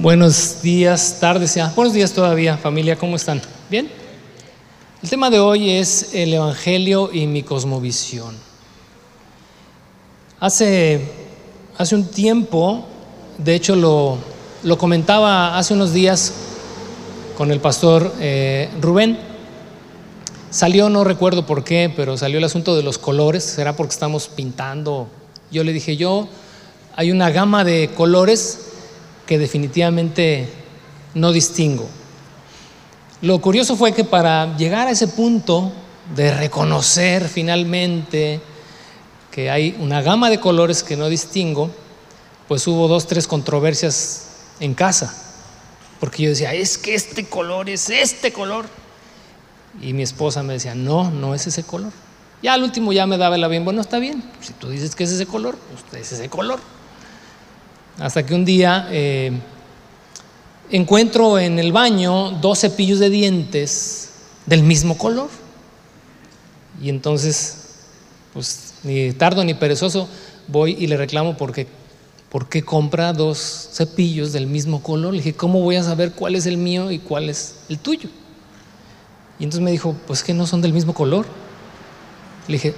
Buenos días, tardes ya. Buenos días todavía, familia, ¿cómo están? ¿Bien? El tema de hoy es el Evangelio y mi cosmovisión. Hace, hace un tiempo, de hecho lo, lo comentaba hace unos días con el pastor eh, Rubén, salió, no recuerdo por qué, pero salió el asunto de los colores, será porque estamos pintando. Yo le dije, yo, hay una gama de colores que definitivamente no distingo. Lo curioso fue que para llegar a ese punto de reconocer finalmente que hay una gama de colores que no distingo, pues hubo dos, tres controversias en casa. Porque yo decía, es que este color es este color. Y mi esposa me decía, no, no es ese color. Ya al último ya me daba la bien, bueno, está bien. Si tú dices que es ese color, pues es ese color. Hasta que un día eh, encuentro en el baño dos cepillos de dientes del mismo color. Y entonces, pues ni tardo ni perezoso, voy y le reclamo porque, ¿por qué compra dos cepillos del mismo color? Le dije, ¿cómo voy a saber cuál es el mío y cuál es el tuyo? Y entonces me dijo, pues que no son del mismo color. Le dije,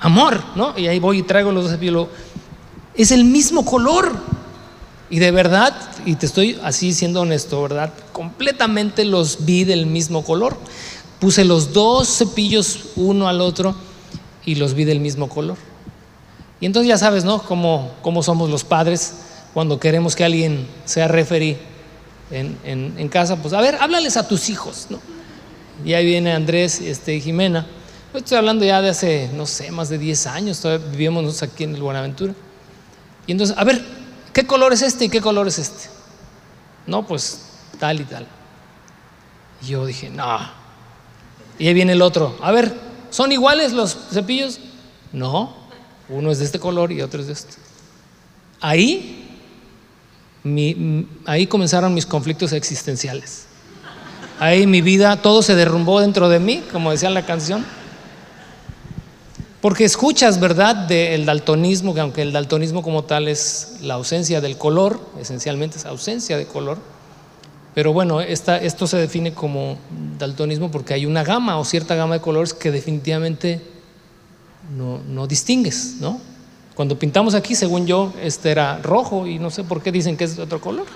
amor, ¿no? Y ahí voy y traigo los dos cepillos. Es el mismo color. Y de verdad, y te estoy así siendo honesto, ¿verdad? Completamente los vi del mismo color. Puse los dos cepillos uno al otro y los vi del mismo color. Y entonces ya sabes, ¿no? Cómo, cómo somos los padres cuando queremos que alguien sea referí en, en, casa. Pues a ver, háblales a tus hijos, ¿no? Y ahí viene Andrés este, y Jimena. estoy hablando ya de hace, no sé, más de 10 años, todavía vivíamos aquí en el Buenaventura. Y entonces, a ver, ¿Qué color es este y qué color es este? No, pues tal y tal. Yo dije, no. Y ahí viene el otro. A ver, ¿son iguales los cepillos? No. Uno es de este color y otro es de este. Ahí, ahí comenzaron mis conflictos existenciales. Ahí mi vida, todo se derrumbó dentro de mí, como decía la canción. Porque escuchas, ¿verdad?, del daltonismo, que aunque el daltonismo como tal es la ausencia del color, esencialmente es ausencia de color, pero bueno, esto se define como daltonismo porque hay una gama o cierta gama de colores que definitivamente no, no distingues, ¿no? Cuando pintamos aquí, según yo, este era rojo y no sé por qué dicen que es de otro color.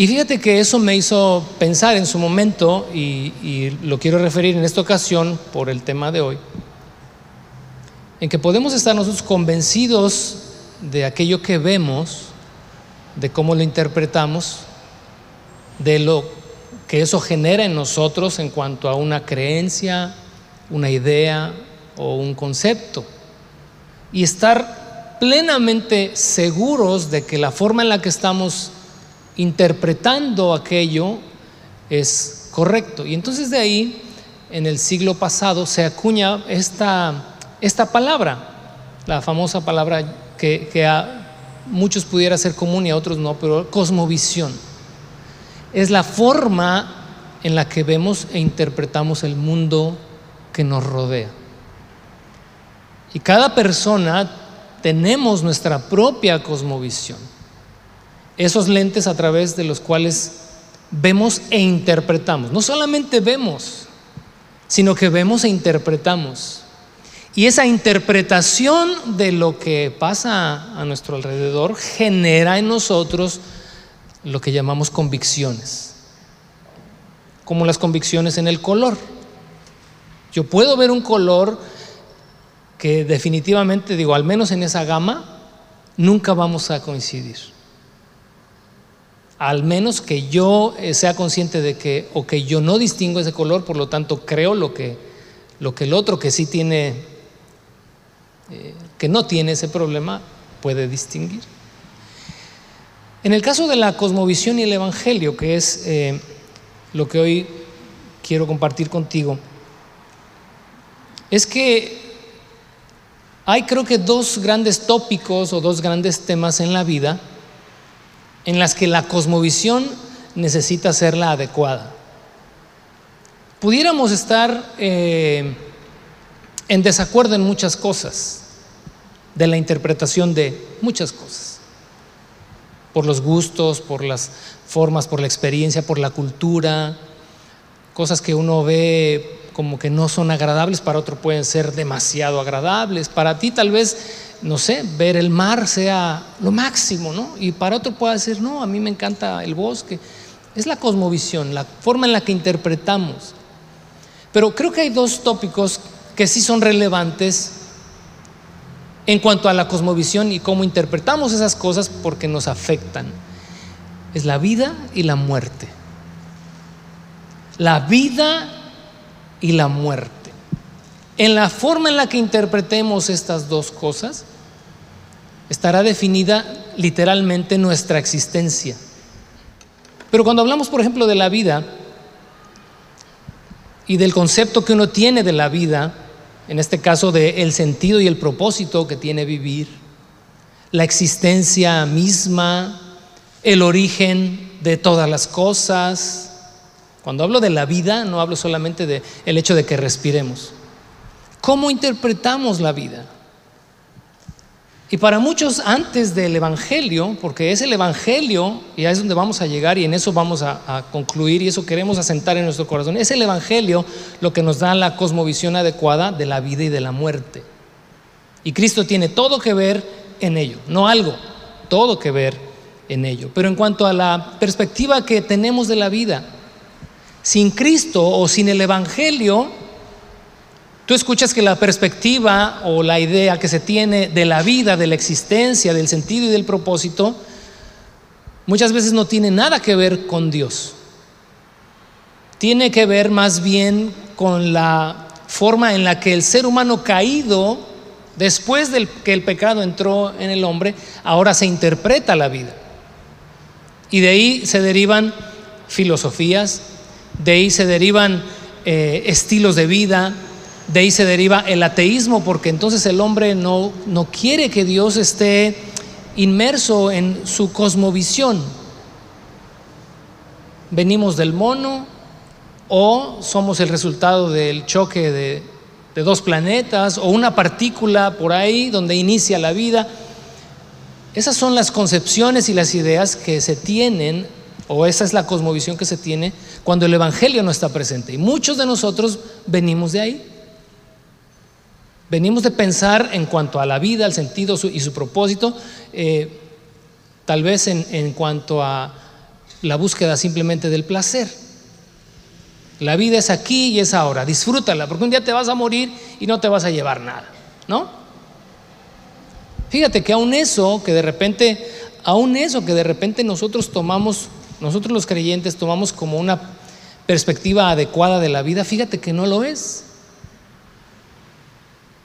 Y fíjate que eso me hizo pensar en su momento, y, lo quiero referir en esta ocasión por el tema de hoy, en que podemos estar nosotros convencidos de aquello que vemos, de cómo lo interpretamos, de lo que eso genera en nosotros en cuanto a una creencia, una idea o un concepto. Y estar plenamente seguros de que la forma en la que estamos interpretando aquello es correcto. Y entonces de ahí, en el siglo pasado, se acuña esta, esta palabra, la famosa palabra que, a muchos pudiera ser común y a otros no, pero cosmovisión. Es la forma en la que vemos e interpretamos el mundo que nos rodea. Y cada persona tenemos nuestra propia cosmovisión esos lentes a través de los cuales vemos e interpretamos. No solamente vemos, sino que vemos e interpretamos. Y esa interpretación de lo que pasa a nuestro alrededor genera en nosotros lo que llamamos convicciones, como las convicciones en el color. Yo puedo ver un color que definitivamente, digo, al menos en esa gama, nunca vamos a coincidir al menos que yo eh, sea consciente de que, o que yo no distingo ese color, por lo tanto creo lo que, lo que el otro que sí tiene, eh, que no tiene ese problema, puede distinguir. En el caso de la cosmovisión y el Evangelio, que es eh, lo que hoy quiero compartir contigo, es que hay creo que dos grandes tópicos o dos grandes temas en la vida en las que la cosmovisión necesita ser la adecuada. Pudiéramos estar eh, en desacuerdo en muchas cosas, de la interpretación de muchas cosas. Por los gustos, por las formas, por la experiencia, por la cultura, cosas que uno ve como que no son agradables, para otro pueden ser demasiado agradables. Para ti tal vez, no sé, ver el mar sea lo máximo, ¿no? Y para otro puede decir, no, a mí me encanta el bosque. Es la cosmovisión, la forma en la que interpretamos. Pero creo que hay dos tópicos que sí son relevantes en cuanto a la cosmovisión y cómo interpretamos esas cosas porque nos afectan. Es la vida y la muerte. La vida y la muerte. En la forma en la que interpretemos estas dos cosas, estará definida literalmente nuestra existencia. Pero cuando hablamos, por ejemplo, de la vida y del concepto que uno tiene de la vida, en este caso de el sentido y el propósito que tiene vivir, la existencia misma, el origen de todas las cosas, cuando hablo de la vida, no hablo solamente del el hecho de que respiremos. ¿Cómo interpretamos la vida? Y para muchos antes del Evangelio, porque es el Evangelio, y ahí es donde vamos a llegar y en eso vamos a, a, concluir y eso queremos asentar en nuestro corazón, es el Evangelio lo que nos da la cosmovisión adecuada de la vida y de la muerte. Y Cristo tiene todo que ver en ello, no algo, todo que ver en ello. Pero en cuanto a la perspectiva que tenemos de la vida, sin Cristo o sin el Evangelio, tú escuchas que la perspectiva o la idea que se tiene de la vida, de la existencia, del sentido y del propósito, muchas veces no tiene nada que ver con Dios. Tiene que ver más bien con la forma en la que el ser humano caído, después de que el pecado entró en el hombre, ahora se interpreta la vida. Y de ahí se derivan filosofías, de ahí se derivan eh, estilos de vida, de ahí se deriva el ateísmo, porque entonces el hombre no, no quiere que Dios esté inmerso en su cosmovisión. Venimos del mono o somos el resultado del choque de, de dos planetas o una partícula por ahí donde inicia la vida. Esas son las concepciones y las ideas que se tienen o esa es la cosmovisión que se tiene cuando el Evangelio no está presente. Y muchos de nosotros venimos de ahí. Venimos de pensar en cuanto a la vida, al sentido y su propósito, eh, tal vez en, en cuanto a la búsqueda simplemente del placer. La vida es aquí y es ahora, disfrútala, porque un día te vas a morir y no te vas a llevar nada, ¿no? Fíjate que aún eso, que de repente, aún eso que de repente nosotros tomamos nosotros los creyentes tomamos como una perspectiva adecuada de la vida, fíjate que no lo es.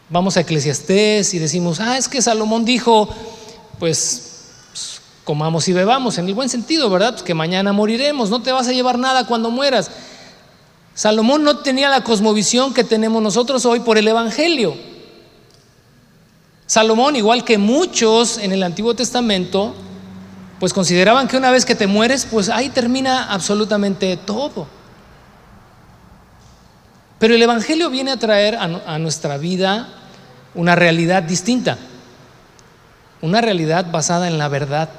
Vamos a Eclesiastés y decimos, ah, es que Salomón dijo, pues, comamos y bebamos, en el buen sentido, ¿verdad? Pues que mañana moriremos, no te vas a llevar nada cuando mueras. Salomón no tenía la cosmovisión que tenemos nosotros hoy por el Evangelio. Salomón, igual que muchos en el Antiguo Testamento, pues consideraban que una vez que te mueres, pues ahí termina absolutamente todo. Pero el Evangelio viene a traer a, nuestra vida una realidad distinta, una realidad basada en la verdad,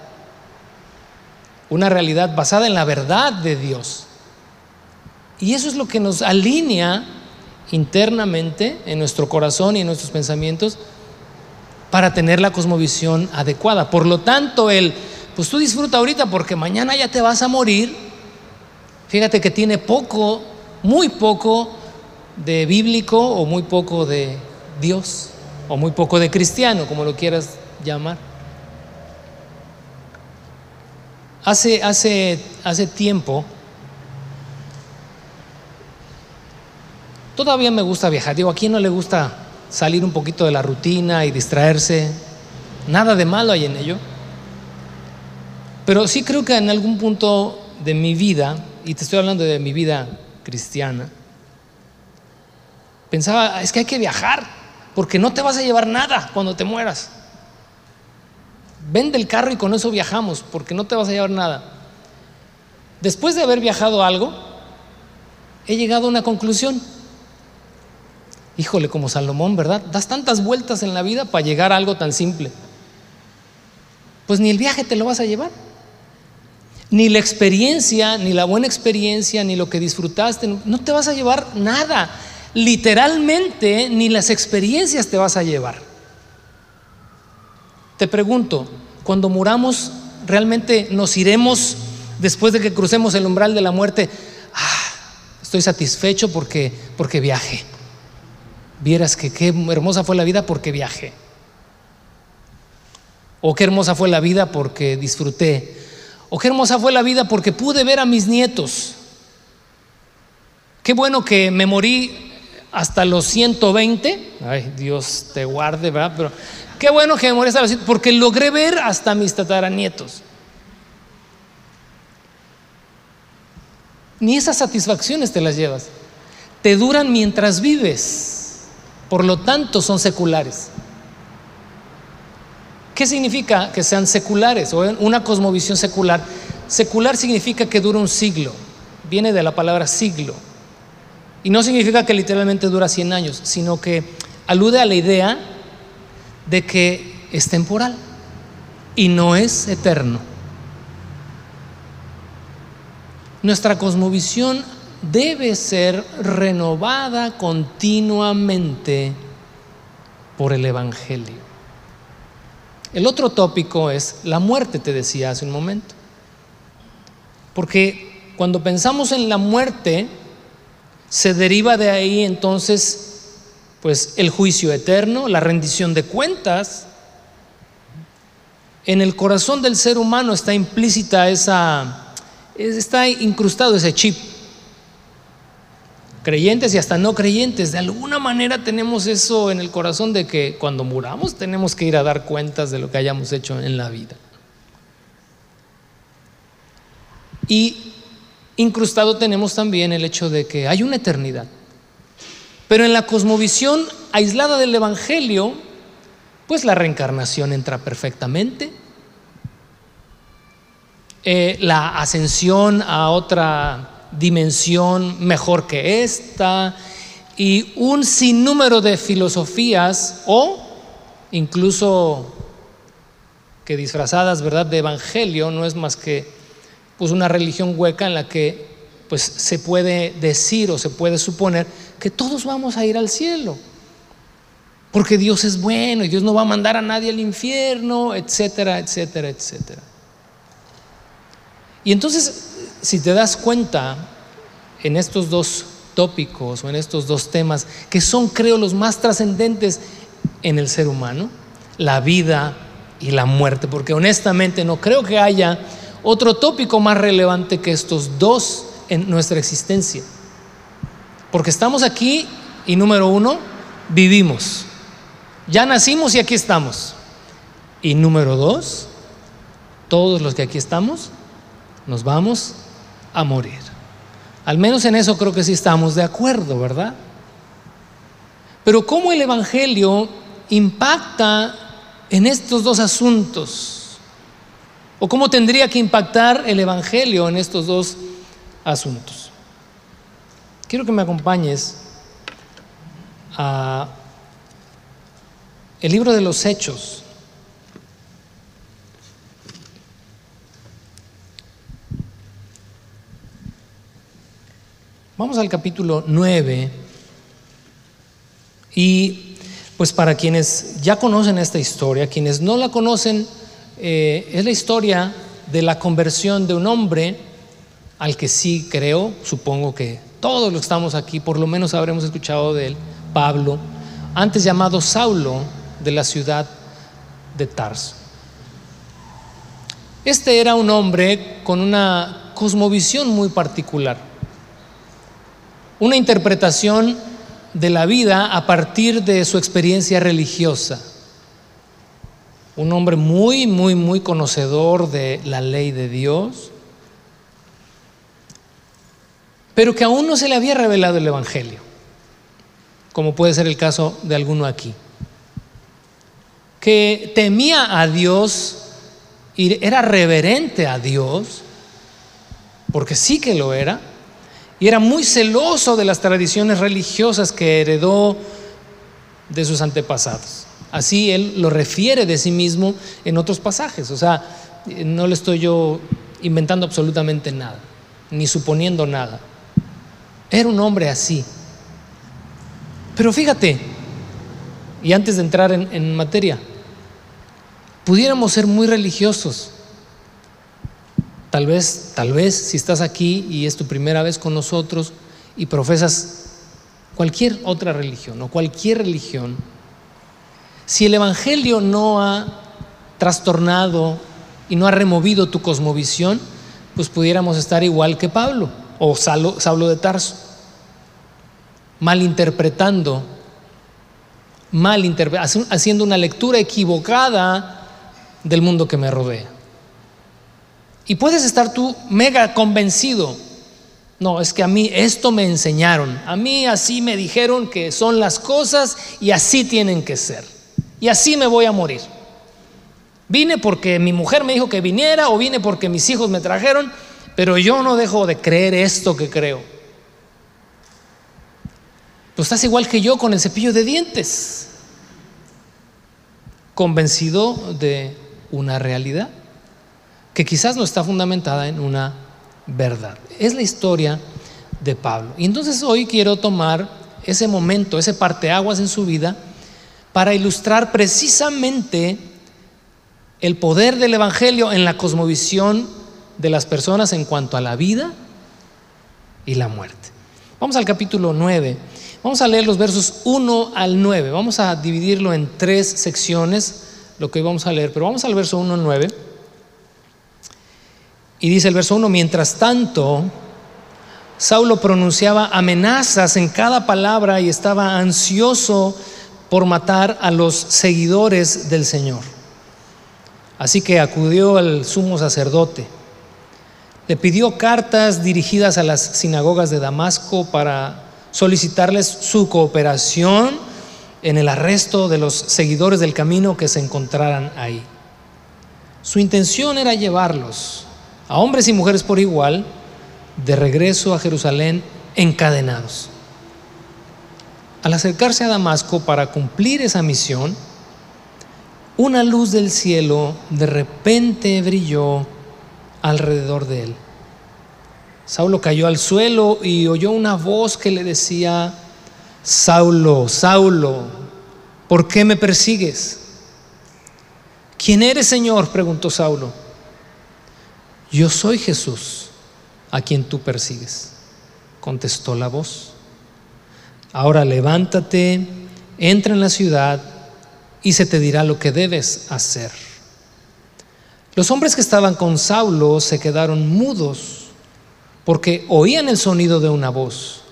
una realidad basada en la verdad de Dios. Y eso es lo que nos alinea internamente en nuestro corazón y en nuestros pensamientos para tener la cosmovisión adecuada. Por lo tanto, el pues tú disfruta ahorita porque mañana ya te vas a morir. Fíjate que tiene poco, muy poco de bíblico o muy poco de Dios o muy poco de cristiano, como lo quieras llamar. Hace, hace, hace tiempo, todavía me gusta viajar. Digo, ¿a quién no le gusta salir un poquito de la rutina y distraerse? Nada de malo hay en ello. Pero sí creo que en algún punto de mi vida, y te estoy hablando de mi vida cristiana, pensaba, es que hay que viajar, porque no te vas a llevar nada cuando te mueras. Vende el carro y con eso viajamos, porque no te vas a llevar nada. Después de haber viajado algo, he llegado a una conclusión. Híjole, como Salomón, ¿verdad? Das tantas vueltas en la vida para llegar a algo tan simple. Pues ni el viaje te lo vas a llevar. Ni la experiencia, ni la buena experiencia, ni lo que disfrutaste, no te vas a llevar nada. Literalmente, ni las experiencias te vas a llevar. Te pregunto, cuando muramos, ¿realmente nos iremos después de que crucemos el umbral de la muerte? Ah, estoy satisfecho porque, porque viaje. Vieras que qué hermosa fue la vida porque viajé. O qué hermosa fue la vida porque disfruté. Qué hermosa fue la vida porque pude ver a mis nietos. Qué bueno que me morí hasta los 120. Ay, Dios te guarde, ¿verdad? Pero qué bueno que me morí hasta los 120 porque logré ver hasta mis tataranietos. Ni esas satisfacciones te las llevas. Te duran mientras vives. Por lo tanto, son seculares. ¿Qué significa que sean seculares o una cosmovisión secular? Secular significa que dura un siglo, viene de la palabra siglo. Y no significa que literalmente dura 100 años, sino que alude a la idea de que es temporal y no es eterno. Nuestra cosmovisión debe ser renovada continuamente por el Evangelio. El otro tópico es la muerte, te decía hace un momento. Porque cuando pensamos en la muerte, se deriva de ahí entonces pues el juicio eterno, la rendición de cuentas. En el corazón del ser humano está implícita esa está incrustado ese chip creyentes y hasta no creyentes, de alguna manera tenemos eso en el corazón de que cuando muramos tenemos que ir a dar cuentas de lo que hayamos hecho en la vida. Y incrustado tenemos también el hecho de que hay una eternidad. Pero en la cosmovisión aislada del Evangelio, pues la reencarnación entra perfectamente. Eh, la ascensión a otra dimensión mejor que esta y un sinnúmero de filosofías o incluso que disfrazadas, ¿verdad?, de evangelio, no es más que pues una religión hueca en la que pues se puede decir o se puede suponer que todos vamos a ir al cielo. Porque Dios es bueno y Dios no va a mandar a nadie al infierno, etcétera, etcétera, etcétera. Y entonces si te das cuenta en estos dos tópicos o en estos dos temas, que son creo los más trascendentes en el ser humano, la vida y la muerte, porque honestamente no creo que haya otro tópico más relevante que estos dos en nuestra existencia. Porque estamos aquí y número uno, vivimos. Ya nacimos y aquí estamos. Y número dos, todos los que aquí estamos, nos vamos a morir. Al menos en eso creo que sí estamos de acuerdo, ¿verdad? Pero ¿cómo el Evangelio impacta en estos dos asuntos? ¿O cómo tendría que impactar el Evangelio en estos dos asuntos? Quiero que me acompañes a el libro de los Hechos. Vamos al capítulo 9 y pues para quienes ya conocen esta historia, quienes no la conocen, eh, es la historia de la conversión de un hombre al que sí creo, supongo que todos los que estamos aquí por lo menos habremos escuchado de él, Pablo, antes llamado Saulo de la ciudad de Tarso. Este era un hombre con una cosmovisión muy particular una interpretación de la vida a partir de su experiencia religiosa. Un hombre muy, muy, muy conocedor de la ley de Dios, pero que aún no se le había revelado el Evangelio, como puede ser el caso de alguno aquí, que temía a Dios y era reverente a Dios, porque sí que lo era, y era muy celoso de las tradiciones religiosas que heredó de sus antepasados. Así él lo refiere de sí mismo en otros pasajes. O sea, no le estoy yo inventando absolutamente nada, ni suponiendo nada. Era un hombre así. Pero fíjate, y antes de entrar en, en materia, pudiéramos ser muy religiosos. Tal vez, tal vez, si estás aquí y es tu primera vez con nosotros y profesas cualquier otra religión o cualquier religión, si el Evangelio no ha trastornado y no ha removido tu cosmovisión, pues pudiéramos estar igual que Pablo o Saulo, de Tarso, malinterpretando, haciendo una lectura equivocada del mundo que me rodea. Y puedes estar tú mega convencido. No, es que a mí esto me enseñaron. A mí así me dijeron que son las cosas y así tienen que ser. Y así me voy a morir. Vine porque mi mujer me dijo que viniera o vine porque mis hijos me trajeron, pero yo no dejo de creer esto que creo. Pues estás igual que yo con el cepillo de dientes, convencido de una realidad que quizás no está fundamentada en una verdad. Es la historia de Pablo. Y entonces hoy quiero tomar ese momento, ese parteaguas en su vida, para ilustrar precisamente el poder del Evangelio en la cosmovisión de las personas en cuanto a la vida y la muerte. Vamos al capítulo 9. Vamos a leer los versos 1 al 9. Vamos a dividirlo en tres secciones, lo que hoy vamos a leer, pero vamos al verso 1 al 9. Y dice el verso 1, mientras tanto, Saulo pronunciaba amenazas en cada palabra y estaba ansioso por matar a los seguidores del Señor. Así que acudió al sumo sacerdote. Le pidió cartas dirigidas a las sinagogas de Damasco para solicitarles su cooperación en el arresto de los seguidores del camino que se encontraran ahí. Su intención era llevarlos a hombres y mujeres por igual, de regreso a Jerusalén encadenados. Al acercarse a Damasco para cumplir esa misión, una luz del cielo de repente brilló alrededor de él. Saulo cayó al suelo y oyó una voz que le decía, Saulo, Saulo, ¿por qué me persigues? ¿Quién eres, Señor? preguntó Saulo. Yo soy Jesús, a quien tú persigues, contestó la voz. Ahora levántate, entra en la ciudad y se te dirá lo que debes hacer. Los hombres que estaban con Saulo se quedaron mudos porque oían el sonido de una voz,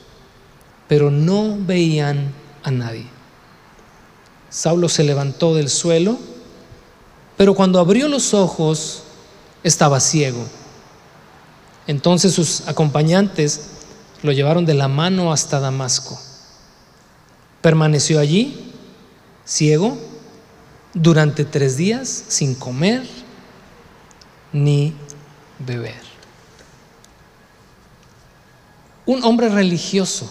pero no veían a nadie. Saulo se levantó del suelo, pero cuando abrió los ojos estaba ciego. Entonces sus acompañantes lo llevaron de la mano hasta Damasco. Permaneció allí, ciego, durante tres días sin comer ni beber. Un hombre religioso,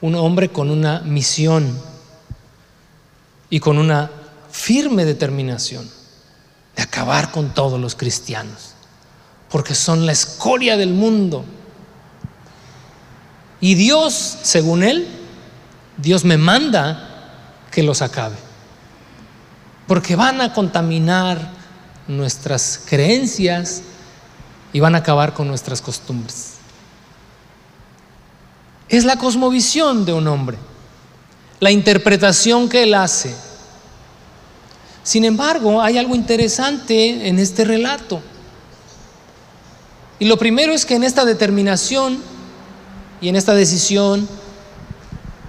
un hombre con una misión y con una firme determinación de acabar con todos los cristianos, porque son la escoria del mundo. Y Dios, según él, Dios me manda que los acabe, porque van a contaminar nuestras creencias y van a acabar con nuestras costumbres. Es la cosmovisión de un hombre, la interpretación que él hace sin embargo, hay algo interesante en este relato. Y lo primero es que en esta determinación y en esta decisión,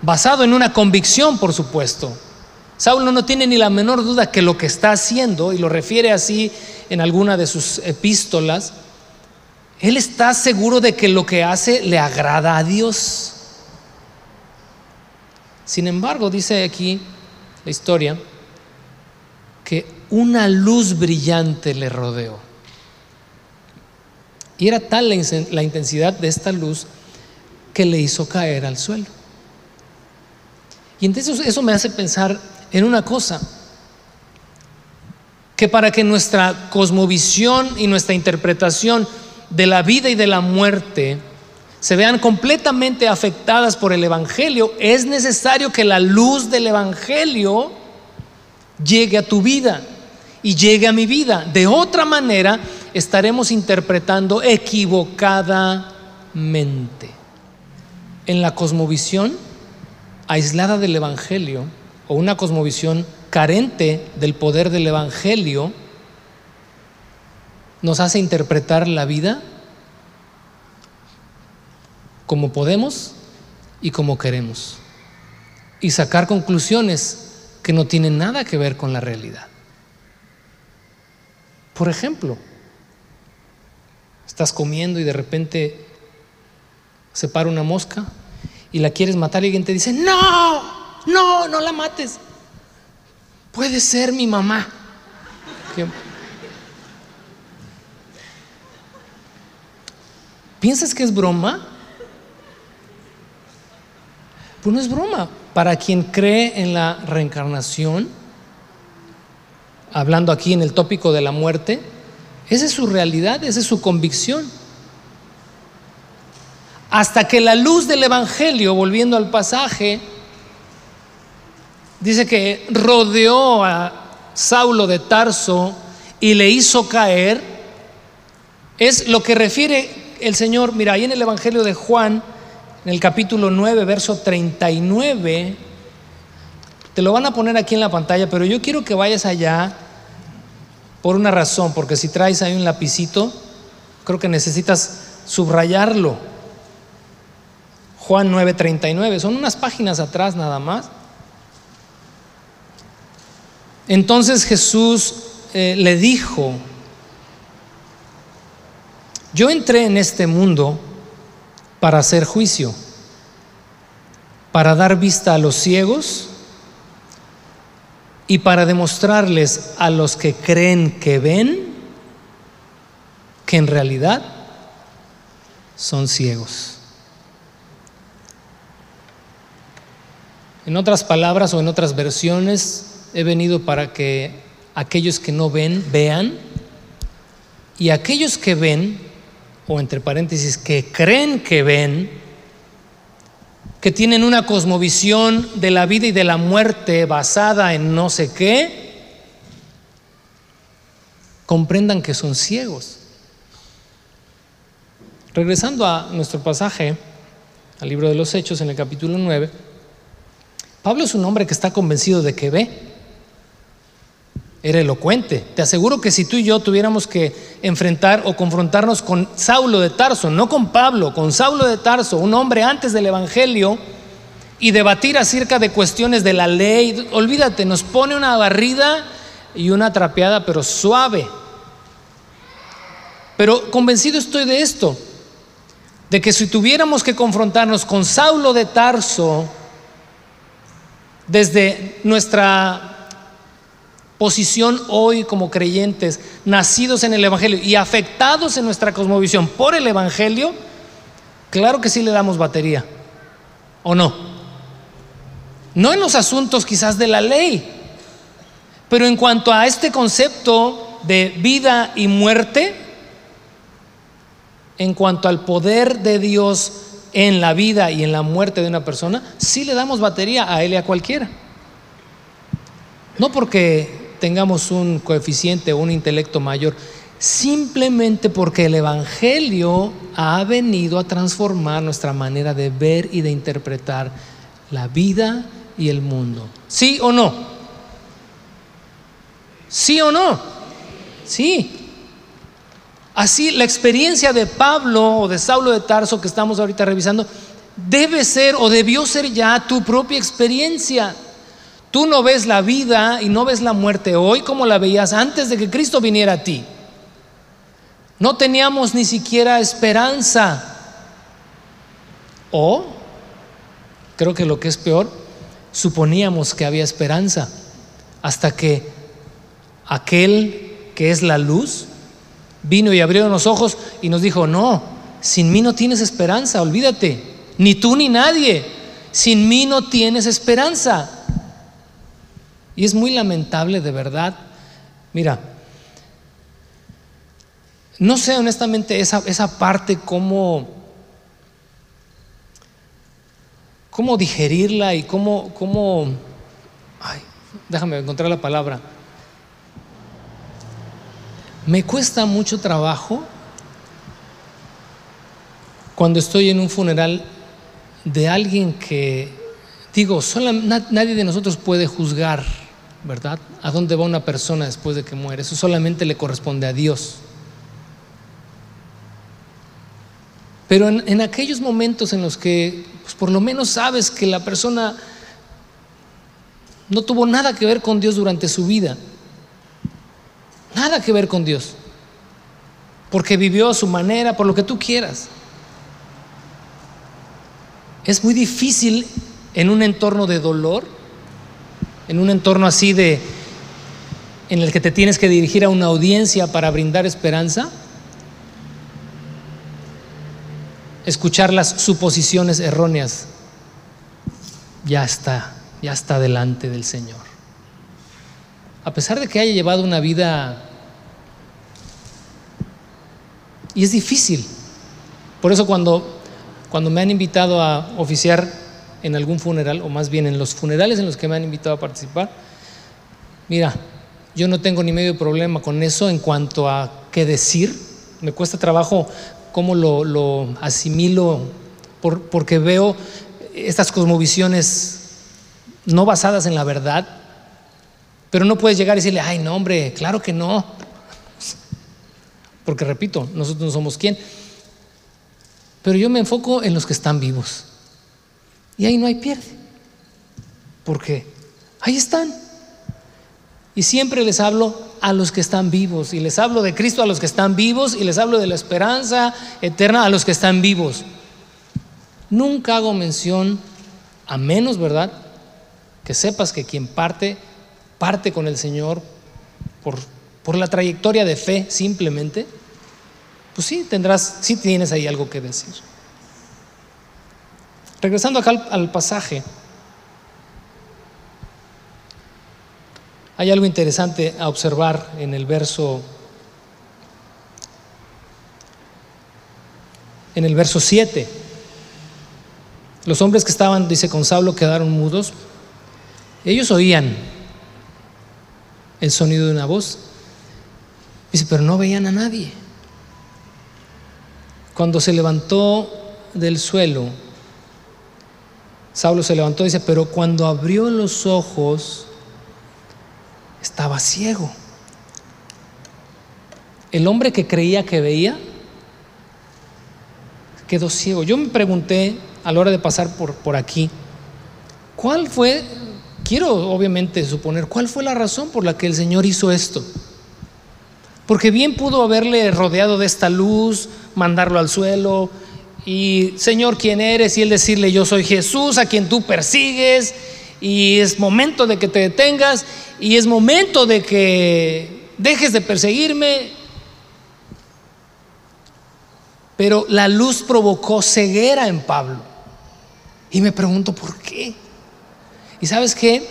basado en una convicción, por supuesto, Saulo no tiene ni la menor duda que lo que está haciendo, y lo refiere así en alguna de sus epístolas, él está seguro de que lo que hace le agrada a Dios. Sin embargo, dice aquí la historia, que una luz brillante le rodeó. Y era tal la intensidad de esta luz que le hizo caer al suelo. Y entonces eso me hace pensar en una cosa, que para que nuestra cosmovisión y nuestra interpretación de la vida y de la muerte se vean completamente afectadas por el Evangelio, es necesario que la luz del Evangelio llegue a tu vida y llegue a mi vida. De otra manera, estaremos interpretando equivocadamente. En la cosmovisión aislada del Evangelio o una cosmovisión carente del poder del Evangelio, nos hace interpretar la vida como podemos y como queremos. Y sacar conclusiones que no tienen nada que ver con la realidad. Por ejemplo, estás comiendo y de repente se para una mosca y la quieres matar y alguien te dice, no, no, no la mates. Puede ser mi mamá. ¿Piensas que es broma? Pues no es broma. Para quien cree en la reencarnación, hablando aquí en el tópico de la muerte, esa es su realidad, esa es su convicción. Hasta que la luz del Evangelio, volviendo al pasaje, dice que rodeó a Saulo de Tarso y le hizo caer, es lo que refiere el Señor, mira, ahí en el Evangelio de Juan, en el capítulo 9, verso 39. Te lo van a poner aquí en la pantalla, pero yo quiero que vayas allá por una razón, porque si traes ahí un lapicito, creo que necesitas subrayarlo. Juan 9:39, son unas páginas atrás nada más. Entonces Jesús eh, le dijo, yo entré en este mundo para hacer juicio, para dar vista a los ciegos y para demostrarles a los que creen que ven que en realidad son ciegos. En otras palabras o en otras versiones, he venido para que aquellos que no ven vean y aquellos que ven o entre paréntesis, que creen que ven, que tienen una cosmovisión de la vida y de la muerte basada en no sé qué, comprendan que son ciegos. Regresando a nuestro pasaje, al libro de los Hechos, en el capítulo 9, Pablo es un hombre que está convencido de que ve era elocuente. Te aseguro que si tú y yo tuviéramos que enfrentar o confrontarnos con Saulo de Tarso, no con Pablo, con Saulo de Tarso, un hombre antes del Evangelio, y debatir acerca de cuestiones de la ley, olvídate, nos pone una barrida y una trapeada, pero suave. Pero convencido estoy de esto, de que si tuviéramos que confrontarnos con Saulo de Tarso, desde nuestra posición hoy como creyentes, nacidos en el Evangelio y afectados en nuestra cosmovisión por el Evangelio, claro que sí le damos batería, ¿o no? No en los asuntos quizás de la ley, pero en cuanto a este concepto de vida y muerte, en cuanto al poder de Dios en la vida y en la muerte de una persona, sí le damos batería a él y a cualquiera. No porque tengamos un coeficiente o un intelecto mayor, simplemente porque el Evangelio ha venido a transformar nuestra manera de ver y de interpretar la vida y el mundo. ¿Sí o no? ¿Sí o no? Sí. Así la experiencia de Pablo o de Saulo de Tarso que estamos ahorita revisando debe ser o debió ser ya tu propia experiencia. Tú no ves la vida y no ves la muerte hoy como la veías antes de que Cristo viniera a ti. No teníamos ni siquiera esperanza. O, creo que lo que es peor, suponíamos que había esperanza hasta que aquel que es la luz vino y abrió los ojos y nos dijo, no, sin mí no tienes esperanza, olvídate, ni tú ni nadie. sin mí no tienes esperanza. Y es muy lamentable, de verdad. Mira, no sé honestamente esa, esa parte cómo, cómo digerirla y cómo, cómo ay, déjame encontrar la palabra. Me cuesta mucho trabajo cuando estoy en un funeral de alguien que, digo, nadie de nosotros puede juzgar, ¿verdad? A dónde va una persona después de que muere. Eso solamente le corresponde a Dios. Pero en, aquellos momentos en los que pues, por lo menos sabes que la persona no tuvo nada que ver con Dios durante su vida, nada que ver con Dios, porque vivió a su manera, por lo que tú quieras. Es muy difícil en un entorno de dolor, en un entorno así de en el que te tienes que dirigir a una audiencia para brindar esperanza, escuchar las suposiciones erróneas. Ya está, ya está delante del Señor. A pesar de que haya llevado una vida y es difícil. Por eso cuando cuando me han invitado a oficiar en algún funeral, o más bien en los funerales en los que me han invitado a participar, mira, yo no tengo ni medio problema con eso en cuanto a qué decir. Me cuesta trabajo cómo lo, asimilo, porque veo estas cosmovisiones no basadas en la verdad, pero no puedes llegar y decirle, ay, no, hombre, claro que no. Porque repito, nosotros no somos quién. Pero yo me enfoco en los que están vivos. Y ahí no hay pierde. Porque ahí están. Y siempre les hablo a los que están vivos. Y les hablo de Cristo a los que están vivos. Y les hablo de la esperanza eterna a los que están vivos. Nunca hago mención, a menos, ¿verdad? Que sepas que quien parte, parte con el Señor por, por la trayectoria de fe simplemente pues sí tendrás, sí tienes ahí algo que decir. Regresando acá al, pasaje, hay algo interesante a observar en el verso en el verso 7. Los hombres que estaban, dice con Saulo, quedaron mudos. Ellos oían el sonido de una voz. Dice, pero no veían a nadie. Cuando se levantó del suelo, Saulo se levantó y dice, pero cuando abrió los ojos, estaba ciego. El hombre que creía que veía, quedó ciego. Yo me pregunté a la hora de pasar por, por aquí, ¿cuál fue, quiero obviamente suponer, cuál fue la razón por la que el Señor hizo esto? Porque bien pudo haberle rodeado de esta luz, mandarlo al suelo y Señor, ¿quién eres? Y él decirle, yo soy Jesús a quien tú persigues y es momento de que te detengas y es momento de que dejes de perseguirme. Pero la luz provocó ceguera en Pablo. Y me pregunto, ¿por qué? ¿Y sabes qué?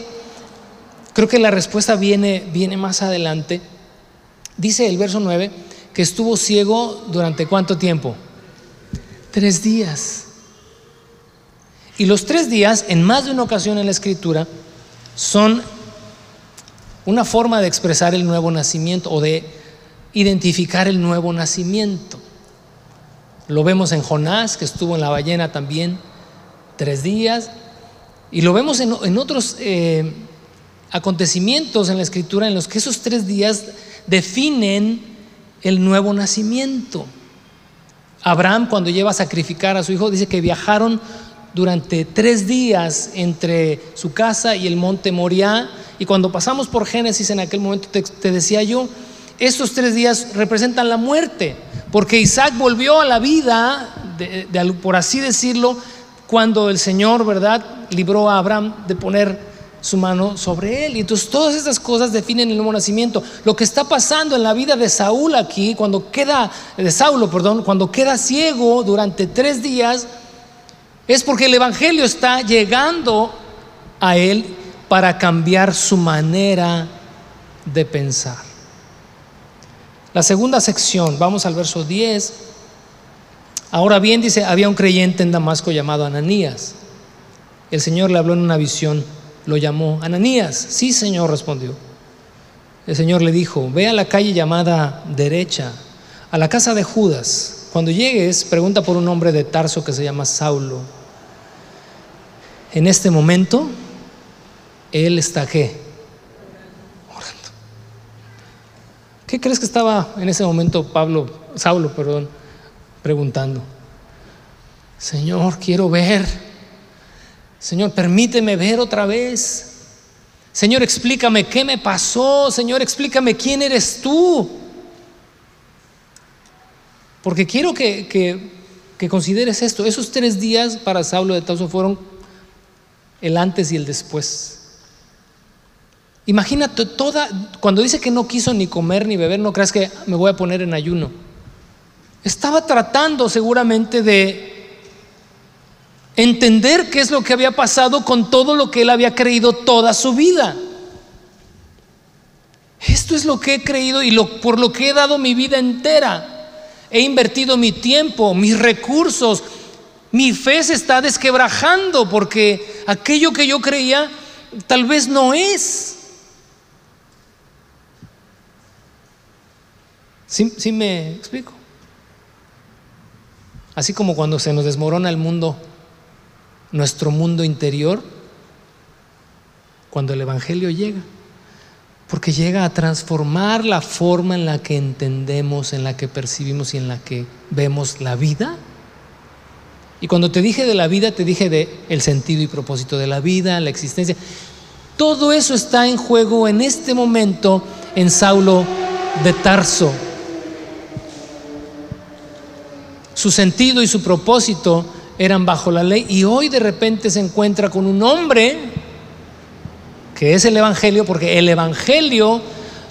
Creo que la respuesta viene, viene más adelante Dice el verso 9 que estuvo ciego durante cuánto tiempo? Tres días. Y los tres días, en más de una ocasión en la escritura, son una forma de expresar el nuevo nacimiento o de identificar el nuevo nacimiento. Lo vemos en Jonás, que estuvo en la ballena también tres días, y lo vemos en, otros eh, acontecimientos en la escritura en los que esos tres días definen el nuevo nacimiento. Abraham cuando lleva a sacrificar a su hijo dice que viajaron durante tres días entre su casa y el monte Moriah. Y cuando pasamos por Génesis en aquel momento te, decía yo, estos tres días representan la muerte, porque Isaac volvió a la vida, por así decirlo, cuando el Señor, ¿verdad?, libró a Abraham de poner su mano sobre él. Y entonces todas estas cosas definen el nuevo nacimiento. Lo que está pasando en la vida de Saúl aquí, cuando queda, de Saulo, perdón, cuando queda ciego durante tres días, Es porque el Evangelio está llegando a él para cambiar su manera de pensar. La segunda sección, vamos al verso 10. Ahora bien, dice, había un creyente en Damasco llamado Ananías. El Señor le habló en una visión, lo llamó Ananías. Sí, Señor, respondió. El Señor le dijo, ve a la calle llamada derecha, a la casa de Judas. Cuando llegues, pregunta por un hombre de Tarso que se llama Saulo. En este momento, él está qué? Orando. ¿Qué crees que estaba en ese momento Pablo, Saulo, perdón, preguntando? Señor, quiero ver. Señor, permíteme ver otra vez. Señor, explícame qué me pasó. Señor, explícame quién eres tú. Porque quiero que, que, consideres esto. Esos tres días para Saulo de Tarso fueron el antes y el después. Imagínate toda, cuando dice que no quiso ni comer ni beber, no creas que me voy a poner en ayuno. Estaba tratando seguramente de entender qué es lo que había pasado con todo lo que él había creído toda su vida. Esto es lo que he creído y por lo que he dado mi vida entera. He invertido mi tiempo, mis recursos. Mi fe se está desquebrajando porque aquello que yo creía tal vez no es. ¿Sí, me explico? Así como cuando se nos desmorona el mundo, nuestro mundo interior, cuando el Evangelio llega, porque llega a transformar la forma en la que entendemos, en la que percibimos y en la que vemos la vida. Y cuando te dije de la vida, te dije de el sentido y propósito de la vida, la existencia. Todo eso está en juego en este momento en Saulo de Tarso. su sentido y su propósito eran bajo la ley y hoy de repente se encuentra con un hombre que es el Evangelio, porque el Evangelio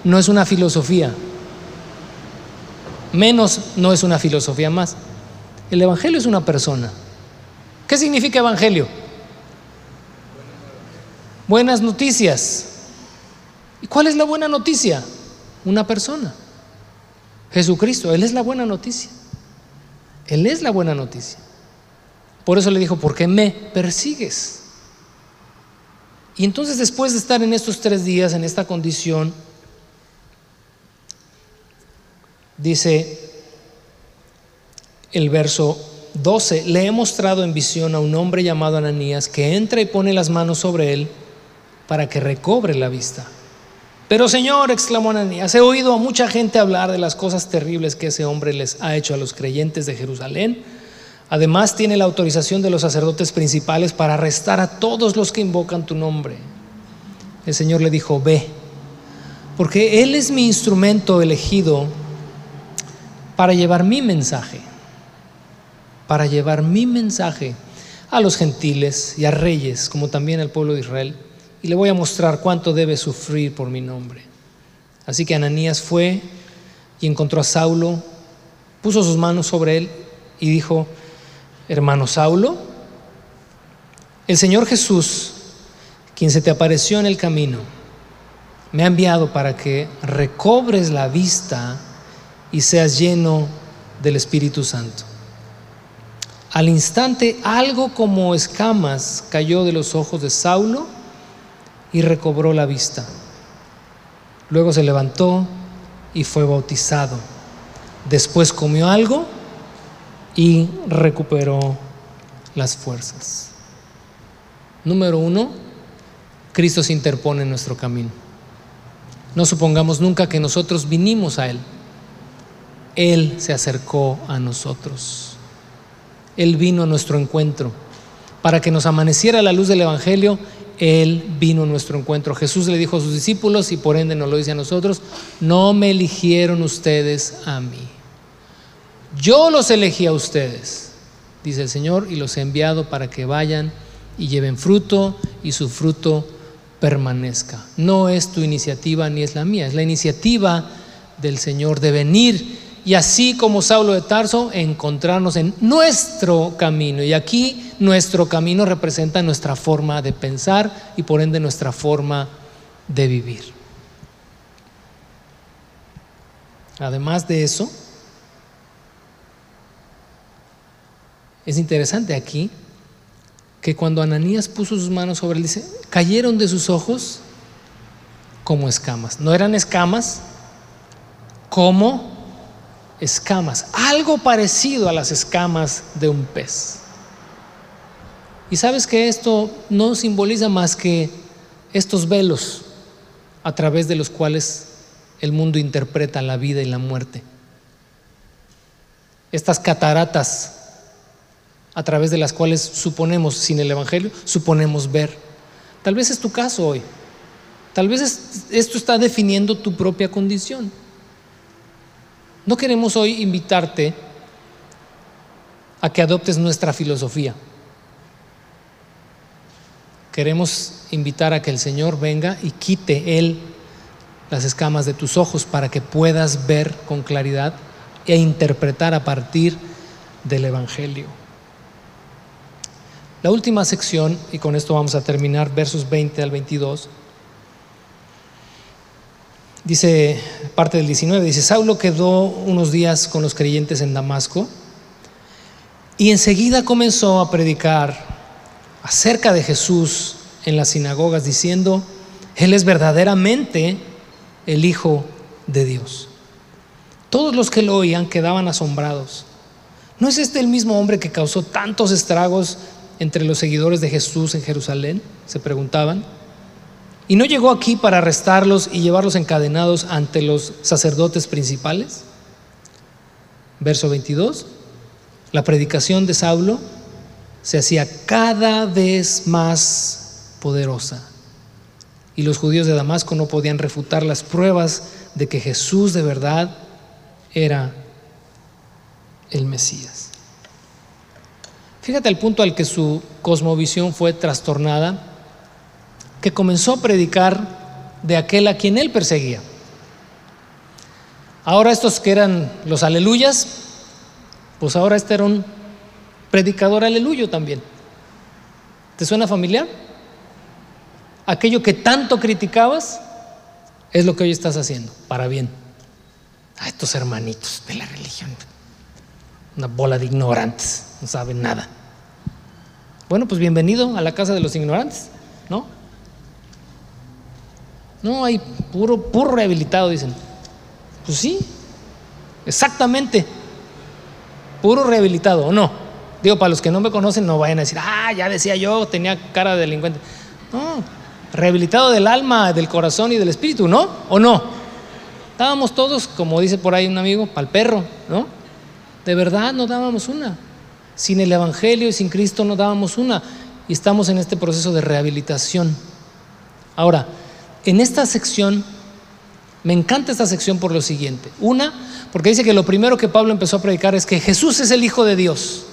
no es una filosofía, menos no es una filosofía más. El Evangelio es una persona. ¿Qué significa Evangelio? Buenas noticias. ¿Y cuál es la buena noticia? Una persona. Jesucristo, Él es la buena noticia. Él es la buena noticia. Por eso le dijo, ¿por qué me persigues? Y entonces después de estar en estos tres días, en esta condición, dice el verso 12, le he mostrado en visión a un hombre llamado Ananías que entra y pone las manos sobre él para que recobre la vista. Pero Señor, exclamó Ananías, he oído a mucha gente hablar de las cosas terribles que ese hombre les ha hecho a los creyentes de Jerusalén. Además tiene la autorización de los sacerdotes principales para arrestar a todos los que invocan tu nombre. El Señor le dijo, ve, porque Él es mi instrumento elegido para llevar mi mensaje, para llevar mi mensaje a los gentiles y a reyes, como también al pueblo de Israel y le voy a mostrar cuánto debe sufrir por mi nombre. Así que Ananías fue y encontró a Saulo, puso sus manos sobre él y dijo, hermano Saulo, el Señor Jesús, quien se te apareció en el camino, me ha enviado para que recobres la vista y seas lleno del Espíritu Santo. Al instante algo como escamas cayó de los ojos de Saulo y recobró la vista. Luego se levantó y fue bautizado. Después comió algo y recuperó las fuerzas. Número uno, Cristo se interpone en nuestro camino. No supongamos nunca que nosotros vinimos a Él. Él se acercó a nosotros. Él vino a nuestro encuentro para que nos amaneciera la luz del Evangelio él vino a nuestro encuentro. Jesús le dijo a sus discípulos y por ende nos lo dice a nosotros, no me eligieron ustedes a mí. Yo los elegí a ustedes, dice el Señor, y los he enviado para que vayan y lleven fruto y su fruto permanezca. No es tu iniciativa ni es la mía, es la iniciativa del Señor de venir y así como Saulo de Tarso encontrarnos en nuestro camino. Y aquí nuestro camino representa nuestra forma de pensar y por ende nuestra forma de vivir. Además de eso, es interesante aquí que cuando Ananías puso sus manos sobre él, dice, cayeron de sus ojos como escamas. No eran escamas, como escamas. Algo parecido a las escamas de un pez. Y sabes que esto no simboliza más que estos velos a través de los cuales el mundo interpreta la vida y la muerte. Estas cataratas a través de las cuales suponemos, sin el Evangelio, suponemos ver. Tal vez es tu caso hoy. Tal vez esto está definiendo tu propia condición. No queremos hoy invitarte a que adoptes nuestra filosofía. Queremos invitar a que el Señor venga y quite Él las escamas de tus ojos para que puedas ver con claridad e interpretar a partir del Evangelio. La última sección, y con esto vamos a terminar, versos 20 al 22, dice parte del 19, dice, Saulo quedó unos días con los creyentes en Damasco y enseguida comenzó a predicar acerca de Jesús en las sinagogas diciendo, Él es verdaderamente el Hijo de Dios. Todos los que lo oían quedaban asombrados. ¿No es este el mismo hombre que causó tantos estragos entre los seguidores de Jesús en Jerusalén? Se preguntaban. ¿Y no llegó aquí para arrestarlos y llevarlos encadenados ante los sacerdotes principales? Verso 22. La predicación de Saulo se hacía cada vez más poderosa. Y los judíos de Damasco no podían refutar las pruebas de que Jesús de verdad era el Mesías. Fíjate el punto al que su cosmovisión fue trastornada, que comenzó a predicar de aquel a quien él perseguía. Ahora estos que eran los aleluyas, pues ahora este era un predicador aleluyo también. ¿Te suena familiar? Aquello que tanto criticabas es lo que hoy estás haciendo, para bien. A estos hermanitos de la religión, una bola de ignorantes no saben nada. Bueno, pues bienvenido a la casa de los ignorantes, ¿no? No, hay puro, puro rehabilitado, dicen. Pues sí, exactamente. Puro rehabilitado, ¿o no? Digo, para los que no me conocen, no vayan a decir, ah, ya decía yo, tenía cara de delincuente. No, rehabilitado del alma, del corazón y del espíritu, ¿no? ¿O no? Estábamos todos, como dice por ahí un amigo, para el perro, ¿no? De verdad no dábamos una. Sin el Evangelio y sin Cristo no dábamos una. Y estamos en este proceso de rehabilitación. Ahora, en esta sección, me encanta esta sección por lo siguiente. Una, porque dice que lo primero que Pablo empezó a predicar es que Jesús es el Hijo de Dios.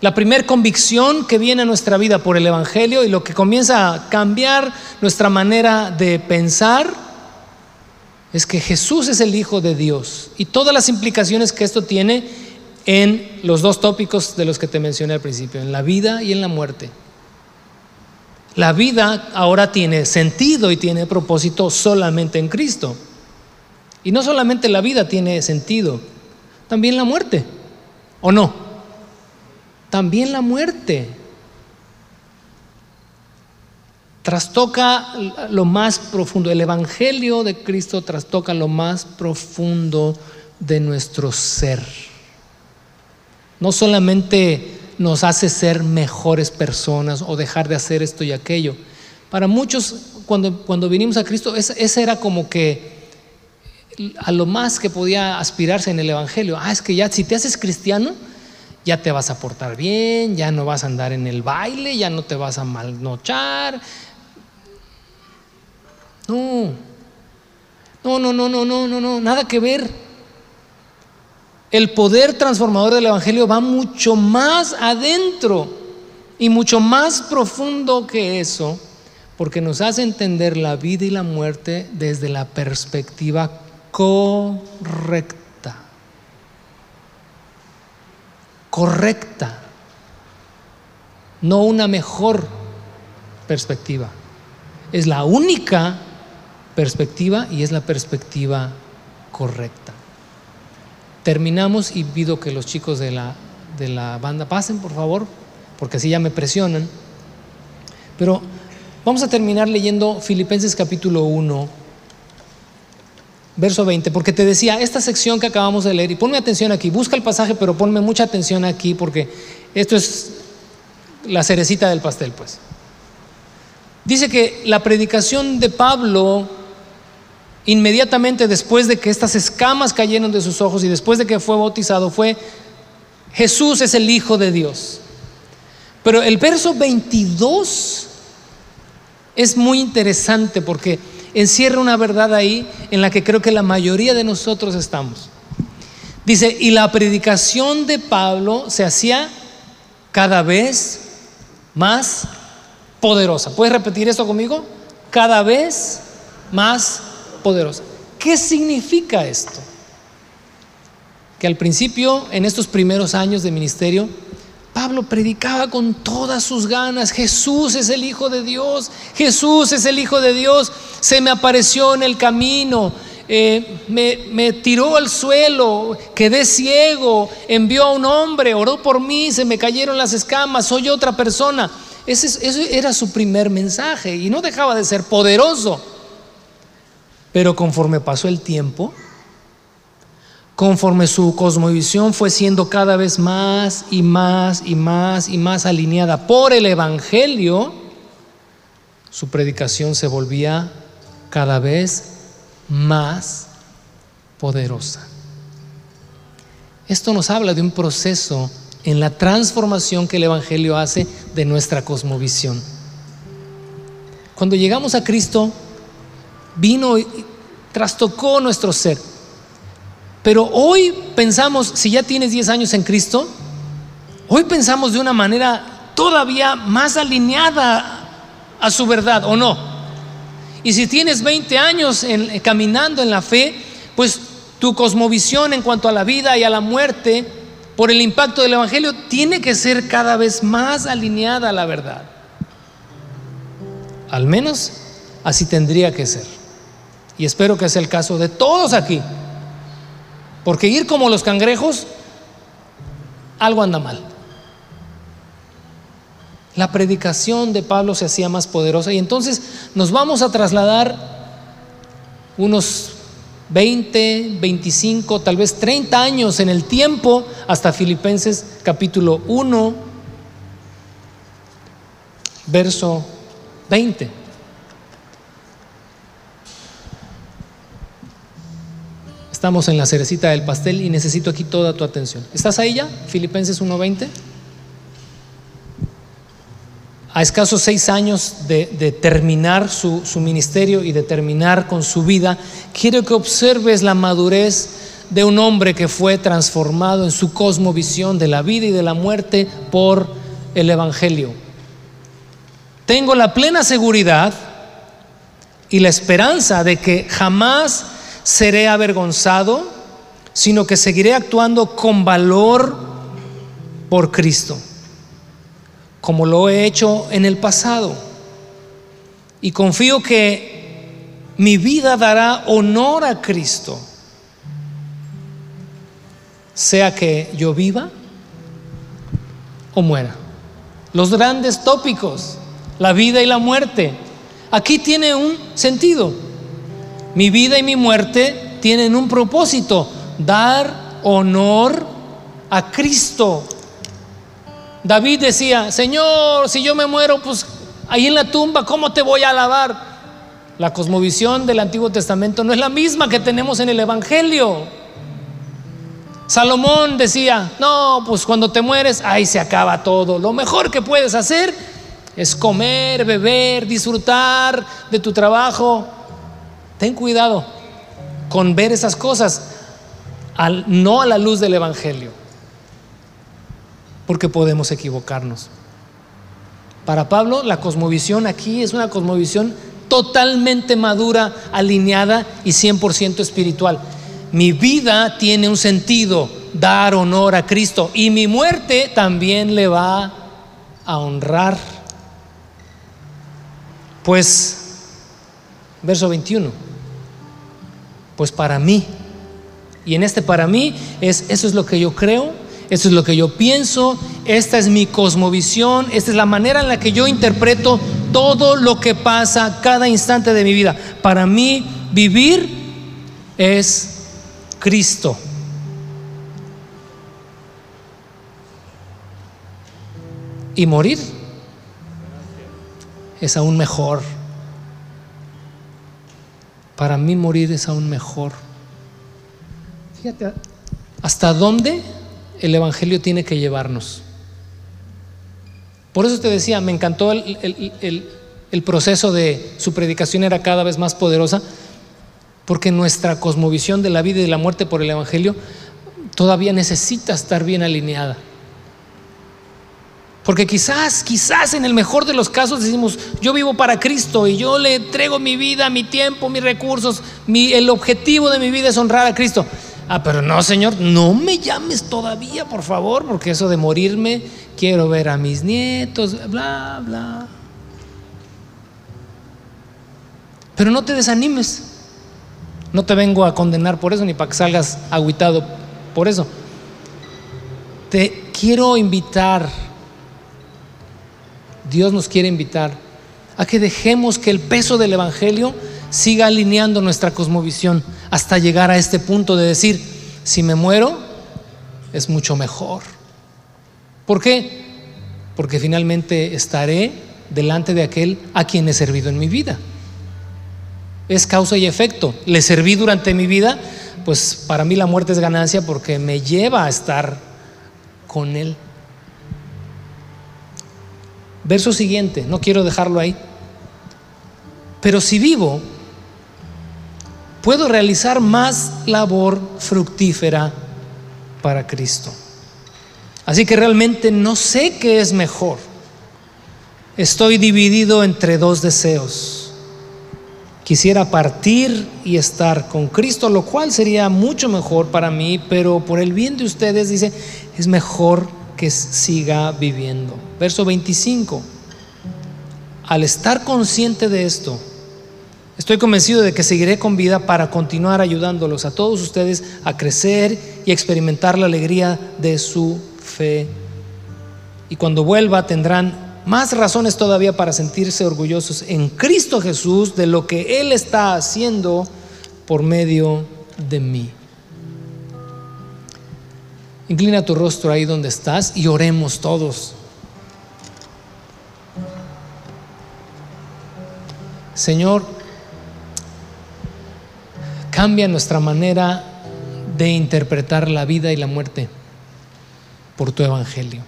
La primera convicción que viene a nuestra vida por el Evangelio y lo que comienza a cambiar nuestra manera de pensar es que Jesús es el Hijo de Dios y todas las implicaciones que esto tiene en los dos tópicos de los que te mencioné al principio, en la vida y en la muerte. La vida ahora tiene sentido y tiene propósito solamente en Cristo. Y no solamente la vida tiene sentido, también la muerte, ¿o no? También la muerte. Trastoca lo más profundo. El Evangelio de Cristo trastoca lo más profundo de nuestro ser no solamente nos hace ser mejores personas o dejar de hacer esto y aquello. Para muchos, cuando, cuando vinimos a Cristo, ese, era como que a lo más que podía aspirarse en el Evangelio. Ah, es que ya si te haces cristiano, ya te vas a portar bien, ya no vas a andar en el baile, ya no te vas a malnochar. No, no, no, no, no, no, no, no, nada que ver. El poder transformador del Evangelio va mucho más adentro y mucho más profundo que eso, porque nos hace entender la vida y la muerte desde la perspectiva correcta. Correcta. no una mejor perspectiva. Es la única perspectiva y es la perspectiva correcta. Terminamos y pido que los chicos de la, de la banda pasen, por favor, porque así ya me presionan. Pero vamos a terminar leyendo Filipenses capítulo 1, verso 20, porque te decía, esta sección que acabamos de leer, y ponme atención aquí, busca el pasaje, pero ponme mucha atención aquí, porque esto es la cerecita del pastel, pues. Dice que la predicación de Pablo, inmediatamente después de que estas escamas cayeron de sus ojos y después de que fue bautizado, fue, Jesús es el Hijo de Dios. Pero el verso 22 es muy interesante porque encierra una verdad ahí en la que creo que la mayoría de nosotros estamos. Dice, y la predicación de Pablo se hacía cada vez más poderosa. ¿Puedes repetir esto conmigo? Cada vez más poderosa. ¿Qué significa esto? Que al principio, en estos primeros años de ministerio, Pablo predicaba con todas sus ganas, Jesús es el Hijo de Dios, Jesús es el Hijo de Dios, se me apareció en el camino, eh, me, tiró al suelo, quedé ciego, envió a un hombre, oró por mí, se me cayeron las escamas, soy otra persona. Ese, ese era su primer mensaje y no dejaba de ser poderoso. Pero conforme pasó el tiempo, conforme su cosmovisión fue siendo cada vez más y más y más y más alineada por el Evangelio, su predicación se volvía cada vez más poderosa. Esto nos habla de un proceso en la transformación que el Evangelio hace de nuestra cosmovisión. Cuando llegamos a Cristo, vino y trastocó nuestro ser pero hoy pensamos, si ya tienes 10 años en Cristo, hoy pensamos de una manera todavía más alineada a su verdad, ¿o no? Y si tienes 20 años en, caminando en la fe, pues tu cosmovisión en cuanto a la vida y a la muerte, por el impacto del Evangelio, tiene que ser cada vez más alineada a la verdad. Al menos así tendría que ser. Y espero que sea el caso de todos aquí. Porque ir como los cangrejos, algo anda mal. La predicación de Pablo se hacía más poderosa y entonces nos vamos a trasladar unos 20, 25, tal vez 30 años en el tiempo hasta Filipenses capítulo 1, verso 20. Estamos en la cerecita del pastel y necesito aquí toda tu atención. ¿Estás ahí ya? Filipenses 1.20. A escasos seis años de, terminar su, su ministerio y de terminar con su vida, quiero que observes la madurez de un hombre que fue transformado en su cosmovisión de la vida y de la muerte por el Evangelio. Tengo la plena seguridad y la esperanza de que jamás seré avergonzado, sino que seguiré actuando con valor por Cristo, como lo he hecho en el pasado. Y confío que mi vida dará honor a Cristo, sea que yo viva o muera. Los grandes tópicos, la vida y la muerte, aquí tiene un sentido. Mi vida y mi muerte tienen un propósito, dar honor a Cristo. David decía, Señor, si yo me muero, pues ahí en la tumba, ¿cómo te voy a alabar? La cosmovisión del Antiguo Testamento no es la misma que tenemos en el Evangelio. Salomón decía, no, pues cuando te mueres, ahí se acaba todo. Lo mejor que puedes hacer es comer, beber, disfrutar de tu trabajo, Ten cuidado con ver esas cosas, al, no a la luz del Evangelio, porque podemos equivocarnos. Para Pablo, la cosmovisión aquí es una cosmovisión totalmente madura, alineada y 100% espiritual. Mi vida tiene un sentido, dar honor a Cristo, y mi muerte también le va a honrar. Pues, verso 21, pues para mí, y en este para mí es, eso es lo que yo creo, eso es lo que yo pienso, esta es mi cosmovisión, esta es la manera en la que yo interpreto todo lo que pasa cada instante de mi vida. Para mí, vivir es Cristo. Y morir es aún mejor. Para mí morir es aún mejor. Fíjate, ¿hasta dónde el Evangelio tiene que llevarnos? Por eso te decía, me encantó el, proceso de su predicación era cada vez más poderosa, porque nuestra cosmovisión de la vida y de la muerte por el Evangelio todavía necesita estar bien alineada. Porque quizás, quizás en el mejor de los casos decimos, yo vivo para Cristo y yo le entrego mi vida, mi tiempo, mis recursos, el objetivo de mi vida es honrar a Cristo. Ah, pero no, Señor, no me llames todavía, por favor, porque eso de morirme, quiero ver a mis nietos, bla, bla. Pero no te desanimes. No te vengo a condenar por eso, ni para que salgas aguitado por eso. Te quiero invitar, Dios nos quiere invitar a que dejemos que el peso del Evangelio siga alineando nuestra cosmovisión hasta llegar a este punto de decir, si me muero, es mucho mejor. ¿Por qué? Porque finalmente estaré delante de aquel a quien he servido en mi vida. Es causa y efecto. Le serví durante mi vida, pues para mí la muerte es ganancia porque me lleva a estar con él. Verso siguiente, no quiero dejarlo ahí. Pero si vivo, puedo realizar más labor fructífera para Cristo. Así que realmente no sé qué es mejor. Estoy dividido entre dos deseos. Quisiera partir y estar con Cristo, lo cual sería mucho mejor para mí, pero por el bien de ustedes dice, es mejor que siga viviendo. Verso 25. Al estar consciente de esto, Estoy convencido de que seguiré con vida para continuar ayudándolos a todos ustedes a crecer y experimentar la alegría de su fe. Y cuando vuelva tendrán más razones todavía para sentirse orgullosos en Cristo Jesús de lo que Él está haciendo por medio de mí. Inclina tu rostro ahí donde estás y oremos todos. Señor, Cambia nuestra manera de interpretar la vida y la muerte por tu evangelio.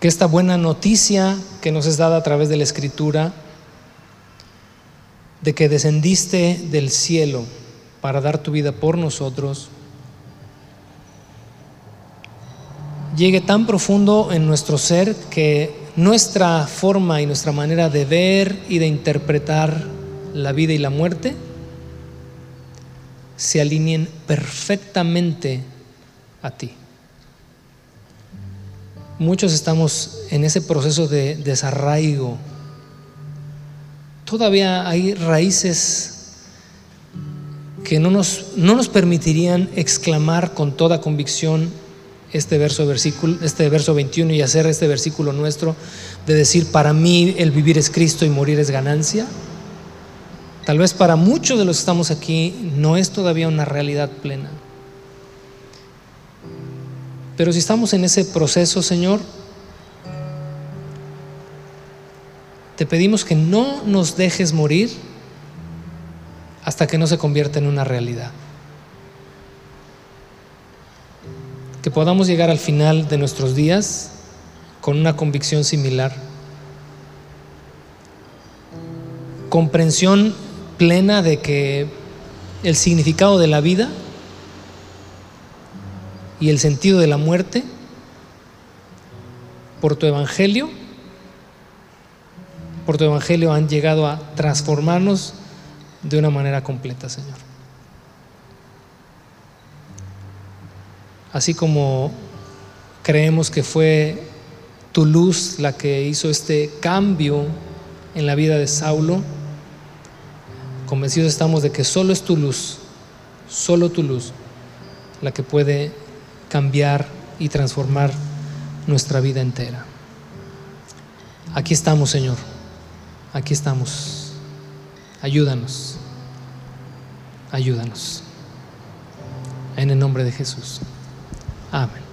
Que esta buena noticia que nos es dada a través de la escritura, de que descendiste del cielo para dar tu vida por nosotros, llegue tan profundo en nuestro ser que nuestra forma y nuestra manera de ver y de interpretar la vida y la muerte se alineen perfectamente a ti. Muchos estamos en ese proceso de desarraigo. Todavía hay raíces que no nos, no nos permitirían exclamar con toda convicción este verso, versículo, este verso 21 y hacer este versículo nuestro de decir, para mí el vivir es Cristo y morir es ganancia? Tal vez para muchos de los que estamos aquí no es todavía una realidad plena. Pero si estamos en ese proceso, Señor, te pedimos que no nos dejes morir hasta que no se convierta en una realidad. que podamos llegar al final de nuestros días con una convicción similar. Comprensión plena de que el significado de la vida y el sentido de la muerte por tu evangelio, por tu evangelio han llegado a transformarnos de una manera completa, Señor. Así como Creemos que fue tu luz la que hizo este cambio en la vida de Saulo. Convencidos estamos de que solo es tu luz, solo tu luz, la que puede cambiar y transformar nuestra vida entera. Aquí estamos, Señor. Aquí estamos. Ayúdanos. Ayúdanos. En el nombre de Jesús. Amén.